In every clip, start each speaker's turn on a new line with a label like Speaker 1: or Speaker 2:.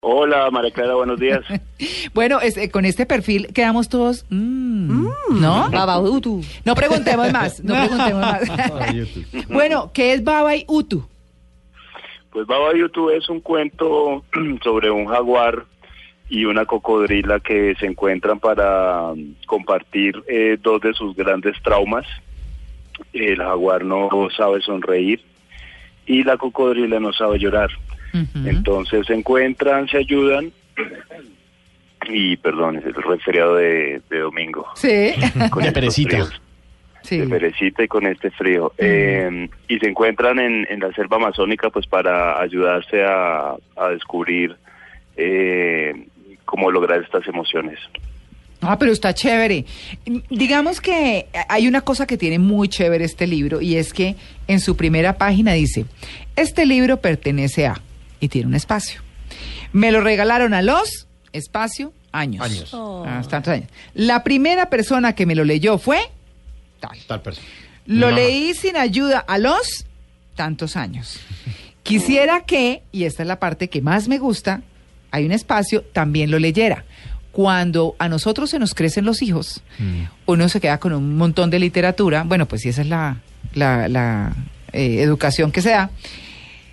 Speaker 1: Hola, María Clara, buenos días.
Speaker 2: Bueno, este, con este perfil quedamos todos, mm, ¿no?
Speaker 3: Baba Utu.
Speaker 2: No preguntemos más, no preguntemos más. bueno, ¿qué es Baba y Utu?
Speaker 1: Pues Baba YouTube es un cuento sobre un jaguar y una cocodrila que se encuentran para um, compartir eh, dos de sus grandes traumas. El jaguar no sabe sonreír y la cocodrila no sabe llorar. Entonces se encuentran, se ayudan y perdón, es el resfriado de, de domingo.
Speaker 2: Sí.
Speaker 1: Con
Speaker 4: De perecita.
Speaker 2: sí.
Speaker 1: de perecita y con este frío. Eh, y se encuentran en, en la selva amazónica pues para ayudarse a, a descubrir eh, cómo lograr estas emociones.
Speaker 2: Ah, pero está chévere. Digamos que hay una cosa que tiene muy chévere este libro y es que en su primera página dice, este libro pertenece a, y tiene un espacio. Me lo regalaron a los, espacio, años.
Speaker 4: Años.
Speaker 2: Ah, tantos años. La primera persona que me lo leyó fue tal.
Speaker 4: Tal persona.
Speaker 2: Lo leí sin ayuda a los tantos años. Quisiera que, y esta es la parte que más me gusta, hay un espacio, también lo leyera. Cuando a nosotros se nos crecen los hijos,
Speaker 4: Mm.
Speaker 2: uno se queda con un montón de literatura, bueno, pues si esa es la, la, la, eh, educación que se da,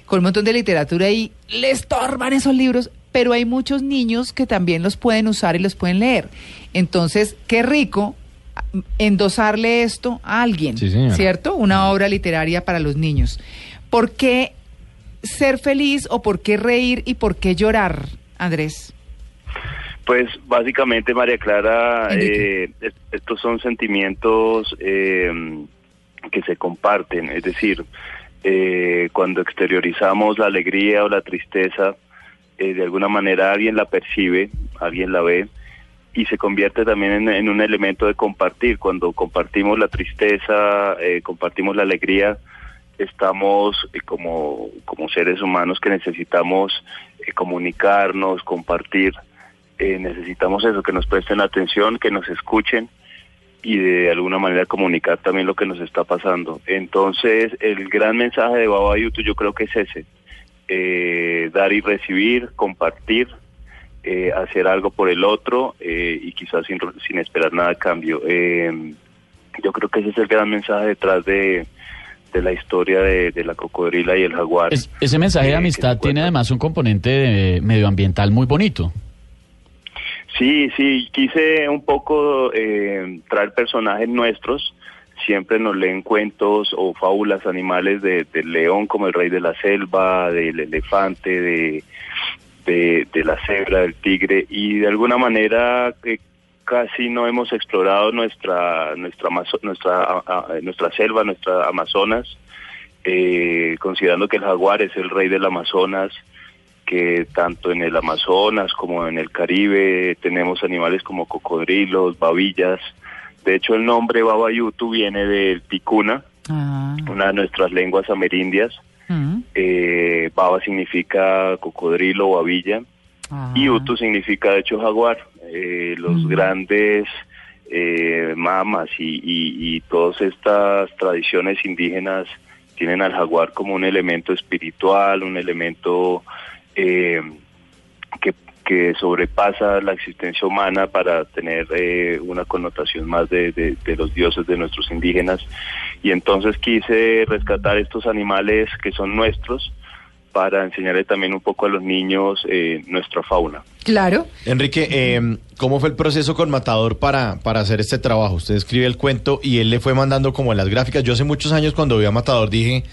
Speaker 2: con un montón de literatura y le estorban esos libros, pero hay muchos niños que también los pueden usar y los pueden leer. Entonces, qué rico endosarle esto a alguien,
Speaker 4: Sí.
Speaker 2: ¿cierto? Una obra literaria para los niños. ¿Por qué ser feliz o por qué reír y por qué llorar, Andrés?
Speaker 1: Pues básicamente, María Clara, eh, est- estos son sentimientos eh, que se comparten, es decir, eh, cuando exteriorizamos la alegría o la tristeza, eh, de alguna manera alguien la percibe, alguien la ve y se convierte también en, un elemento de compartir. Cuando compartimos la tristeza, eh, compartimos la alegría, estamos eh, como, como seres humanos que necesitamos comunicarnos, compartir. Necesitamos eso, que nos presten atención, que nos escuchen y de alguna manera comunicar también lo que nos está pasando. Entonces, el gran mensaje de Baba Yutu yo creo que es ese, eh, dar y recibir, compartir, eh, hacer algo por el otro eh, y quizás sin, sin esperar nada a cambio. Eh, yo creo que ese es el gran mensaje detrás de, de la historia de, de la cocodrila y el jaguar.
Speaker 4: Es- ese mensaje
Speaker 1: eh,
Speaker 4: de
Speaker 1: que
Speaker 4: amistad tiene además un componente de- medioambiental muy bonito.
Speaker 1: Sí, sí, quise un poco eh, traer personajes nuestros. Siempre nos leen cuentos o fábulas animales de- del león como el rey de la selva, del elefante, de, de, de la cebra, del tigre y de alguna manera eh, casi no hemos explorado nuestra nuestra nuestra nuestra selva, nuestra Amazonas, eh, considerando que el jaguar es el rey del Amazonas que tanto en el Amazonas como en el Caribe tenemos animales como cocodrilos, babillas. De hecho, el nombre Babayutu viene del ticuna,
Speaker 2: Ah,
Speaker 1: una de nuestras lenguas amerindias.
Speaker 2: mm,
Speaker 1: Eh, baba significa cocodrilo babilla
Speaker 2: ah.
Speaker 1: y Utu significa de hecho jaguar. Eh, los
Speaker 2: Mm.
Speaker 1: grandes eh, mamas y, y, y todas estas tradiciones indígenas tienen al jaguar como un elemento espiritual, un elemento eh, que, que sobrepasa la existencia humana para tener eh, una connotación más de, de- de los dioses de nuestros indígenas. Y entonces quise rescatar estos animales que son nuestros para enseñarle también un poco a los niños eh, nuestra fauna.
Speaker 2: Claro.
Speaker 5: Enrique, eh, ¿cómo fue el proceso con Matador para, para hacer este trabajo? Usted escribe el cuento y él le fue mandando como las gráficas. Yo hace muchos años cuando vi a Matador dije,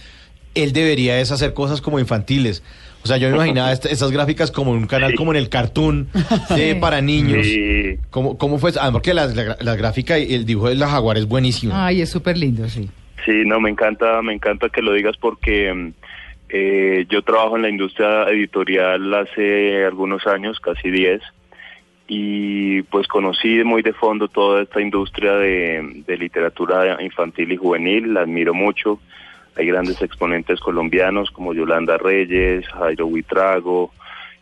Speaker 5: él debería es hacer cosas como infantiles. O sea, yo me imaginaba est- estas gráficas como en un canal
Speaker 1: Sí.
Speaker 5: como en el cartoon de, para niños.
Speaker 1: Sí.
Speaker 5: ¿Cómo, ¿Cómo fue? Además porque la, la, la gráfica y el dibujo de la jaguar es buenísimo.
Speaker 2: Ay, es súper lindo, sí.
Speaker 1: Sí, no, me encanta, me encanta que lo digas porque mm, Eh, yo trabajo en la industria editorial hace algunos años, casi 10, y pues conocí muy de fondo toda esta industria de, de literatura infantil y juvenil, la admiro mucho. Hay grandes exponentes colombianos como Yolanda Reyes, Jairo Huitrago,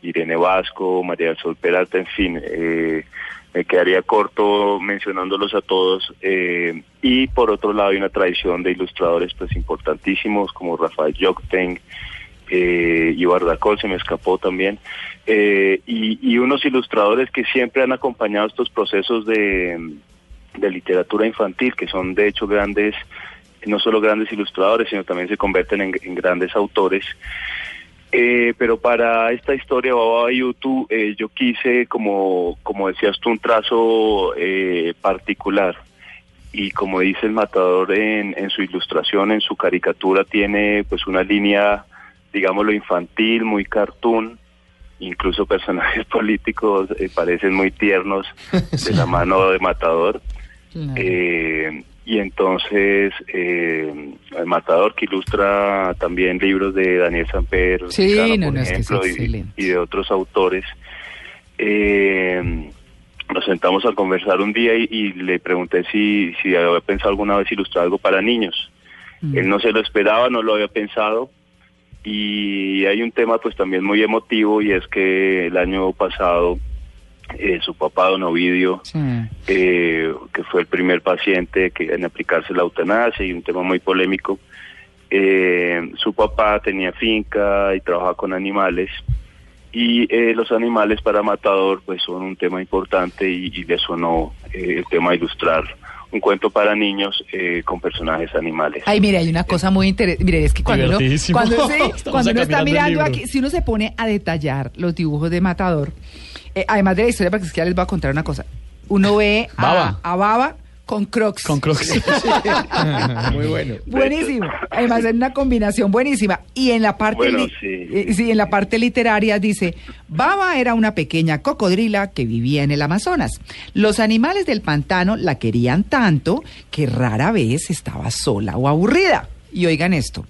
Speaker 1: Irene Vasco, María del Sol Peralta, en fin, eh, me quedaría corto mencionándolos a todos. eh, y por otro lado hay una tradición de ilustradores pues importantísimos como Rafael Jokten, eh, y se me escapó también, eh, y, y unos ilustradores que siempre han acompañado estos procesos de, de literatura infantil, que son de hecho grandes, no solo grandes ilustradores, sino también se convierten en, en grandes autores. Eh, pero para esta historia Baba YouTube eh, yo quise, como, como decías tú, un trazo eh, particular. Y como dice el matador en, en su ilustración, en su caricatura, tiene pues una línea, digámoslo, infantil, muy cartoon. Incluso personajes políticos eh, parecen muy tiernos de la mano de matador. Eh, y entonces eh, el Matador que ilustra también libros de Daniel Samper,
Speaker 2: Sí,
Speaker 1: Ricano,
Speaker 2: no,
Speaker 1: por
Speaker 2: no, es que es
Speaker 1: ejemplo, y- y, de otros autores. Eh, nos sentamos a conversar un día y, y le pregunté si, si había pensado alguna vez ilustrar algo para niños.
Speaker 2: Mm.
Speaker 1: Él no se lo esperaba, no lo había pensado. Y hay un tema pues también muy emotivo y es que el año pasado eh, su papá, don Ovidio,
Speaker 2: Sí.
Speaker 1: eh, que fue el primer paciente que en aplicarse la eutanasia y un tema muy polémico. Eh, su papá tenía finca y trabajaba con animales y eh, los animales para Matador pues son un tema importante y, y le sonó eh, el tema de ilustrar un cuento para niños eh, con personajes animales.
Speaker 2: Ay, mire, hay una cosa muy interesante. Mire, es que cuando uno, cuando, cuando uno está
Speaker 4: mirando
Speaker 2: aquí, si uno se pone a detallar los dibujos de Matador, eh, además de la historia, porque es que ya les voy a contar una cosa. Uno ve a
Speaker 4: Baba.
Speaker 2: a Baba con Crocs.
Speaker 4: Con Crocs.
Speaker 5: Muy bueno.
Speaker 2: Buenísimo. Además es una combinación buenísima. Y en la parte
Speaker 1: Bueno,
Speaker 2: li-
Speaker 1: sí.
Speaker 2: eh, sí, en la parte literaria dice, Baba era una pequeña cocodrila que vivía en el Amazonas. Los animales del pantano la querían tanto que rara vez estaba sola o aburrida. Y oigan esto,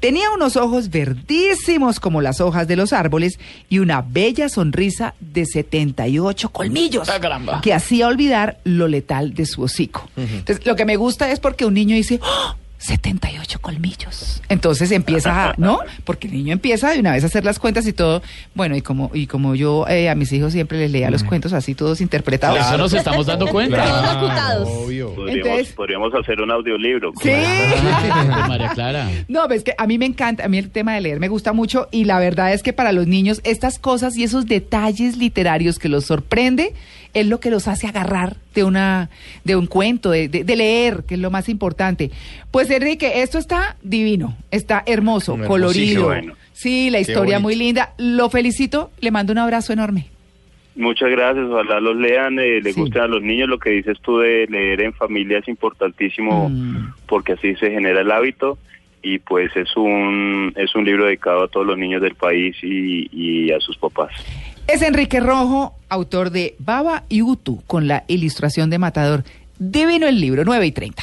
Speaker 2: tenía unos ojos verdísimos como las hojas de los árboles y una bella sonrisa de 78 colmillos
Speaker 4: Ah, caramba.
Speaker 2: que hacía olvidar lo letal de su hocico. Entonces, lo que me gusta es porque un niño dice, ¡Oh! 78 colmillos. Entonces empieza, a- ¿no? Porque el niño empieza de una vez a hacer las cuentas y todo. Bueno, y como y como yo eh, a mis hijos siempre les leía los cuentos así todos interpretados.
Speaker 4: Eso nos estamos dando cuenta.
Speaker 6: Todos locutados.
Speaker 5: Obvio.
Speaker 1: Podríamos,
Speaker 2: entonces-
Speaker 1: podríamos hacer un audiolibro.
Speaker 2: Sí.
Speaker 4: Ah, María Clara.
Speaker 2: No, ves que a mí me encanta, a mí el tema de leer me gusta mucho y la verdad es que para los niños estas cosas y esos detalles literarios que los sorprende es lo que los hace agarrar de una de un cuento, de, de- de leer, que es lo más importante. Pues Enrique, esto está divino, está hermoso, colorido.
Speaker 1: Bueno.
Speaker 2: Sí, la historia muy linda. Lo felicito, le mando un abrazo enorme.
Speaker 1: Muchas gracias, ojalá los lean, eh, les
Speaker 2: Sí.
Speaker 1: gusten a los niños. Lo que dices tú de leer en familia es importantísimo
Speaker 2: Mm.
Speaker 1: porque así se genera el hábito y pues es un es un libro dedicado a todos los niños del país y, y a sus papás.
Speaker 2: Es Enrique Rojo, autor de Baba y Utu, con la ilustración de Matador. Divino el libro, 9 y 30.